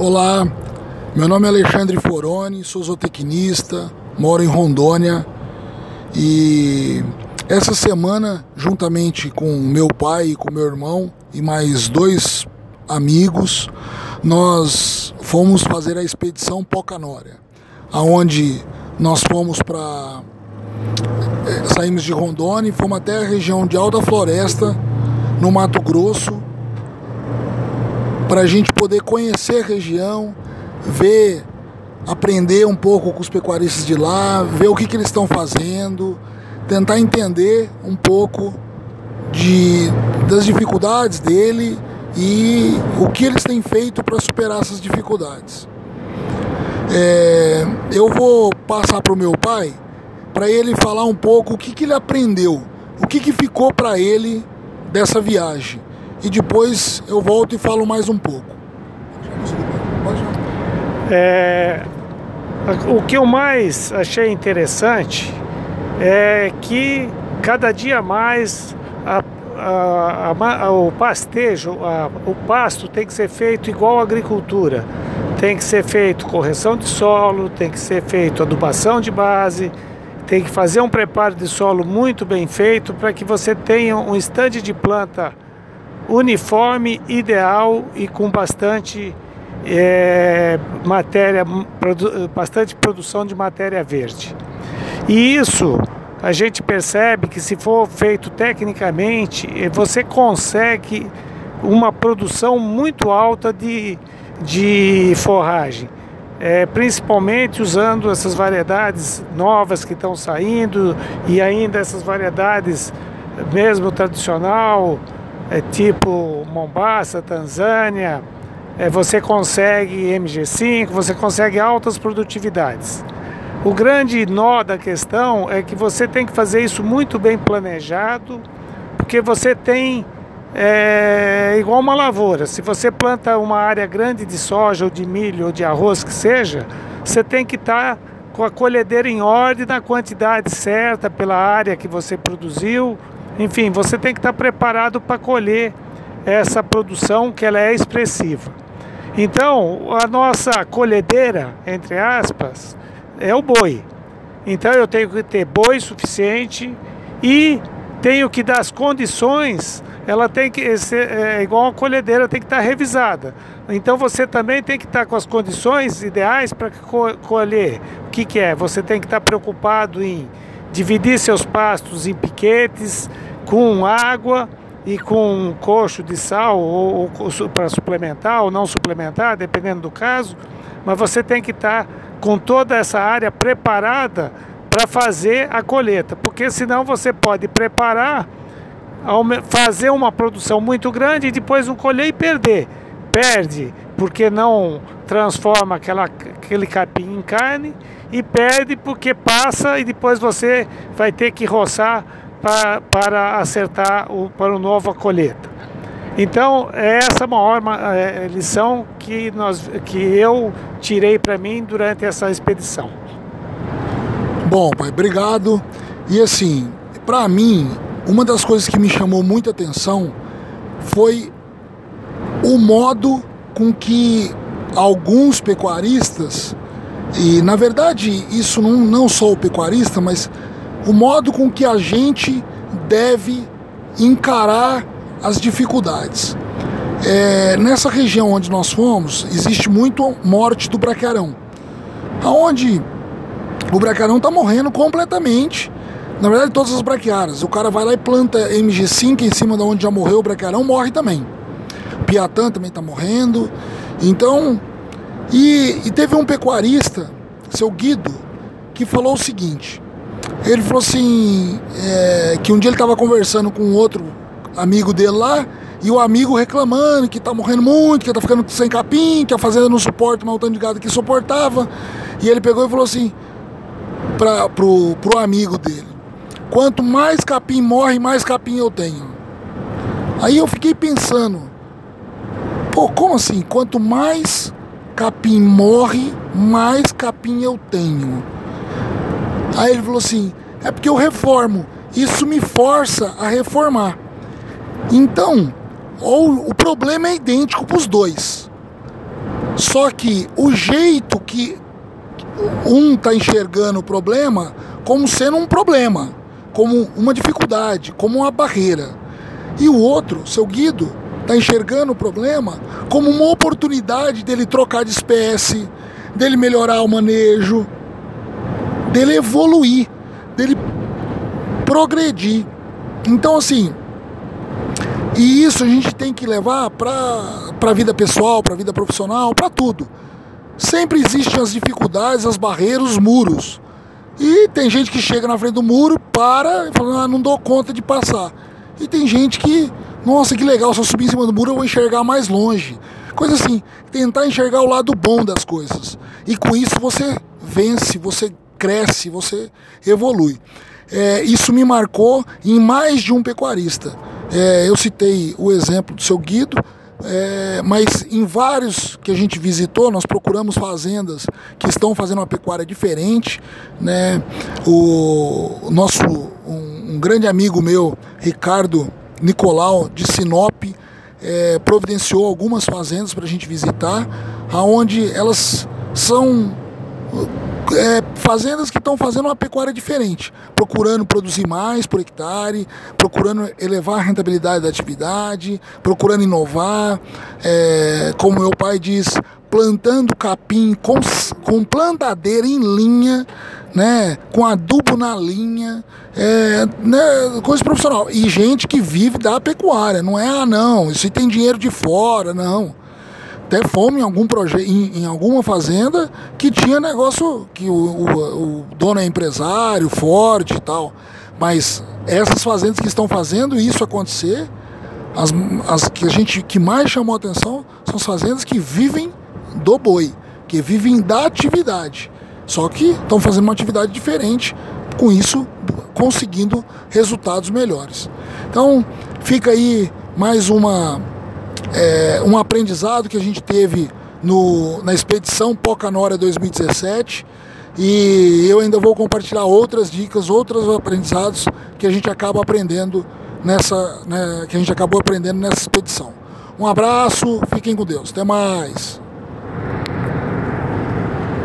Olá, meu nome é Alexandre Foroni, sou zootecnista, moro em Rondônia e essa semana, juntamente com meu pai e com meu irmão e mais dois amigos, nós fomos fazer a expedição Pocanória, aonde nós fomos para eh, saímos de Rondônia e fomos até a região de Alta Floresta, no Mato Grosso, para a gente poder conhecer a região, ver, aprender um pouco com os pecuaristas de lá, ver o que, que eles estão fazendo, tentar entender um pouco de, das dificuldades dele e o que eles têm feito para superar essas dificuldades. É, eu vou passar para o meu pai para ele falar um pouco o que, que ele aprendeu, o que, que ficou para ele dessa viagem e depois eu volto e falo mais um pouco. É, o que eu mais achei interessante é que cada dia mais a, a, a, o pastejo, o pasto tem que ser feito igual à agricultura. Tem que ser feito correção de solo, tem que ser feito adubação de base, tem que fazer um preparo de solo muito bem feito para que você tenha um estande de planta uniforme, ideal e com bastante é, matéria, produ, bastante produção de matéria verde. E isso a gente percebe que se for feito tecnicamente, você consegue uma produção muito alta de, de forragem. É, principalmente usando essas variedades novas que estão saindo e ainda essas variedades mesmo tradicional, é, tipo Mombasa, Tanzânia, é, você consegue MG5, você consegue altas produtividades. O grande nó da questão é que você tem que fazer isso muito bem planejado, porque você tem é, igual uma lavoura. Se você planta uma área grande de soja ou de milho ou de arroz que seja, você tem que estar tá com a colhedeira em ordem na quantidade certa pela área que você produziu, enfim, você tem que estar preparado para colher essa produção que ela é expressiva. Então, a nossa colhedeira, entre aspas, é o boi. Então eu tenho que ter boi suficiente e tenho que dar as condições, ela tem que ser é, igual uma colhedeira, tem que estar revisada. Então você também tem que estar com as condições ideais para colher. O que, que é? Você tem que estar preocupado em dividir seus pastos em piquetes, com água e com um coxo de sal ou, ou para suplementar ou não suplementar, dependendo do caso, mas você tem que estar com toda essa área preparada para fazer a colheita, porque senão você pode preparar, fazer uma produção muito grande e depois não colher e perder. Perde porque não transforma aquela, aquele capim em carne e perde porque passa e depois você vai ter que roçar para, acertar o, para o novo colheita. Então, essa é a maior é, lição que, nós, que eu tirei para mim durante essa expedição. Bom, pai, obrigado. E assim, para mim, uma das coisas que me chamou muita atenção foi o modo com que alguns pecuaristas, e na verdade isso não, não só o pecuarista, mas o modo com que a gente deve encarar as dificuldades. É, nessa região onde nós fomos, existe muito morte do bracarão, aonde o bracarão está morrendo completamente. Na verdade, todas as braquiárias. O cara vai lá e planta MG5 em cima de onde já morreu o bracarão, morre também. O Piatã também está morrendo. Então, e, e teve um pecuarista, seu Guido, que falou o seguinte: ele falou assim, é, que um dia ele estava conversando com outro amigo dele lá, e o amigo reclamando que tá morrendo muito, que tá ficando sem capim, que a fazenda não suporta mais o tanto de gado que suportava. E ele pegou e falou assim pra, pro, pro amigo dele: Quanto mais capim morre, mais capim eu tenho. Aí eu fiquei pensando: Pô, como assim? Quanto mais capim morre, mais capim eu tenho. Aí ele falou assim: é porque eu reformo. Isso me força a reformar. Então, ou o problema é idêntico para os dois. Só que o jeito que um está enxergando o problema como sendo um problema, como uma dificuldade, como uma barreira. E o outro, seu Guido, está enxergando o problema como uma oportunidade dele trocar de espécie, dele melhorar o manejo, dele evoluir, dele progredir. Então, assim, e isso a gente tem que levar para a vida pessoal, para a vida profissional, para tudo. Sempre existem as dificuldades, as barreiras, os muros. E tem gente que chega na frente do muro, para e fala, ah, não dou conta de passar. E tem gente que, nossa, que legal, se eu subir em cima do muro eu vou enxergar mais longe. Coisa assim, tentar enxergar o lado bom das coisas. E com isso você vence, você cresce, você evolui. É, isso me marcou em mais de um pecuarista. É, eu citei o exemplo do seu Guido, é, mas em vários que a gente visitou, nós procuramos fazendas que estão fazendo uma pecuária diferente. Né? O, nosso um, um, grande amigo meu, Ricardo Nicolau, de Sinop, é, providenciou algumas fazendas para a gente visitar, aonde elas são é, fazendas que estão fazendo uma pecuária diferente, procurando produzir mais por hectare, procurando elevar a rentabilidade da atividade, procurando inovar, é, como meu pai diz, plantando capim com, com plantadeira em linha, né, com adubo na linha, é, né, coisa profissional. E gente que vive da pecuária, não é, ah, não, isso tem dinheiro de fora, não até fome em algum projeto, em, em, alguma fazenda que tinha negócio que o, o, o, dono é empresário, forte e tal. Mas essas fazendas que estão fazendo isso acontecer, as, as que a gente que mais chamou atenção são as fazendas que vivem do boi, que vivem da atividade. Só que estão fazendo uma atividade diferente, com isso conseguindo resultados melhores. Então fica aí mais uma é, um aprendizado que a gente teve no, na expedição Pocanora 2017 e eu ainda vou compartilhar outras dicas, outros aprendizados que a gente acaba aprendendo nessa, né, que a gente acabou aprendendo nessa expedição. Um abraço, fiquem com Deus, até mais.